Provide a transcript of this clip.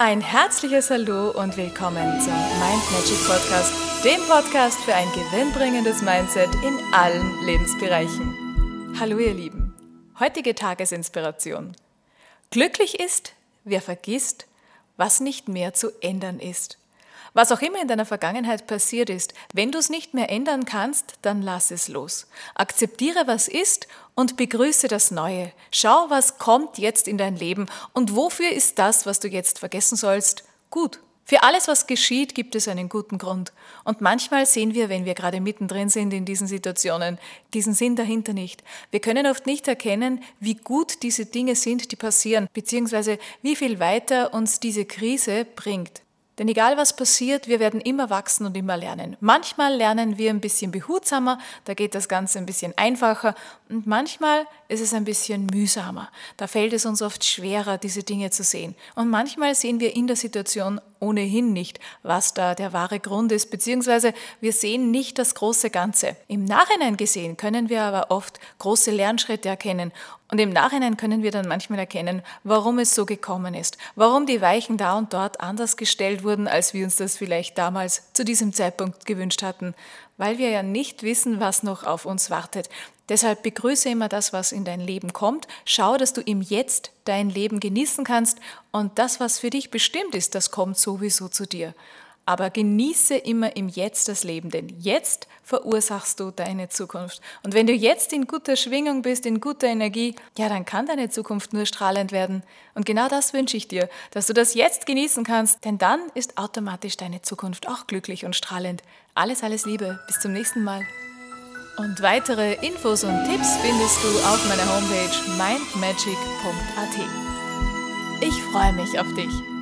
Ein herzliches Hallo und willkommen zum Mind Magic Podcast, dem Podcast für ein gewinnbringendes Mindset in allen Lebensbereichen. Hallo ihr Lieben, heutige Tagesinspiration. Glücklich ist, wer vergisst, was nicht mehr zu ändern ist. Was auch immer in deiner Vergangenheit passiert ist, wenn du es nicht mehr ändern kannst, dann lass es los. Akzeptiere, was ist und begrüße das Neue. Schau, was kommt jetzt in dein Leben und wofür ist das, was du jetzt vergessen sollst, gut. Für alles, was geschieht, gibt es einen guten Grund. Und manchmal sehen wir, wenn wir gerade mittendrin sind in diesen Situationen, diesen Sinn dahinter nicht. Wir können oft nicht erkennen, wie gut diese Dinge sind, die passieren, beziehungsweise wie viel weiter uns diese Krise bringt. Denn egal was passiert, wir werden immer wachsen und immer lernen. Manchmal lernen wir ein bisschen behutsamer, da geht das Ganze ein bisschen einfacher und manchmal ist es ein bisschen mühsamer. Da fällt es uns oft schwerer, diese Dinge zu sehen. Und manchmal sehen wir in der Situation ohnehin nicht, was da der wahre Grund ist, beziehungsweise wir sehen nicht das große Ganze. Im Nachhinein gesehen können wir aber oft große Lernschritte erkennen und im Nachhinein können wir dann manchmal erkennen, warum es so gekommen ist, warum die Weichen da und dort anders gestellt wurden, als wir uns das vielleicht damals zu diesem Zeitpunkt gewünscht hatten, weil wir ja nicht wissen, was noch auf uns wartet. Deshalb begrüße immer das, was in dein Leben kommt. Schau, dass du im Jetzt dein Leben genießen kannst und das, was für dich bestimmt ist, das kommt sowieso zu dir. Aber genieße immer im Jetzt das Leben, denn jetzt verursachst du deine Zukunft. Und wenn du jetzt in guter Schwingung bist, in guter Energie, ja, dann kann deine Zukunft nur strahlend werden. Und genau das wünsche ich dir, dass du das jetzt genießen kannst, denn dann ist automatisch deine Zukunft auch glücklich und strahlend. Alles, alles Liebe. Bis zum nächsten Mal. Und weitere Infos und Tipps findest du auf meiner Homepage mindmagic.at. Ich freue mich auf dich.